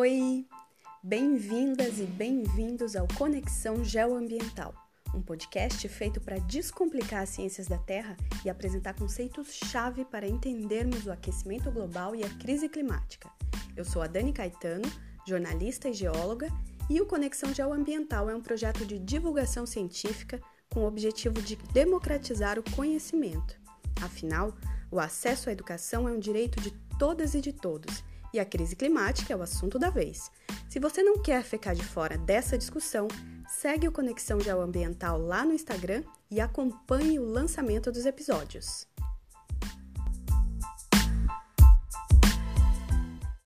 Oi! Bem-vindas e bem-vindos ao Conexão Geoambiental, um podcast feito para descomplicar as ciências da Terra e apresentar conceitos-chave para entendermos o aquecimento global e a crise climática. Eu sou a Dani Caetano, jornalista e geóloga, e o Conexão Geoambiental é um projeto de divulgação científica com o objetivo de democratizar o conhecimento. Afinal, o acesso à educação é um direito de todas e de todos e a crise climática é o assunto da vez. Se você não quer ficar de fora dessa discussão, segue o Conexão Geoambiental lá no Instagram e acompanhe o lançamento dos episódios.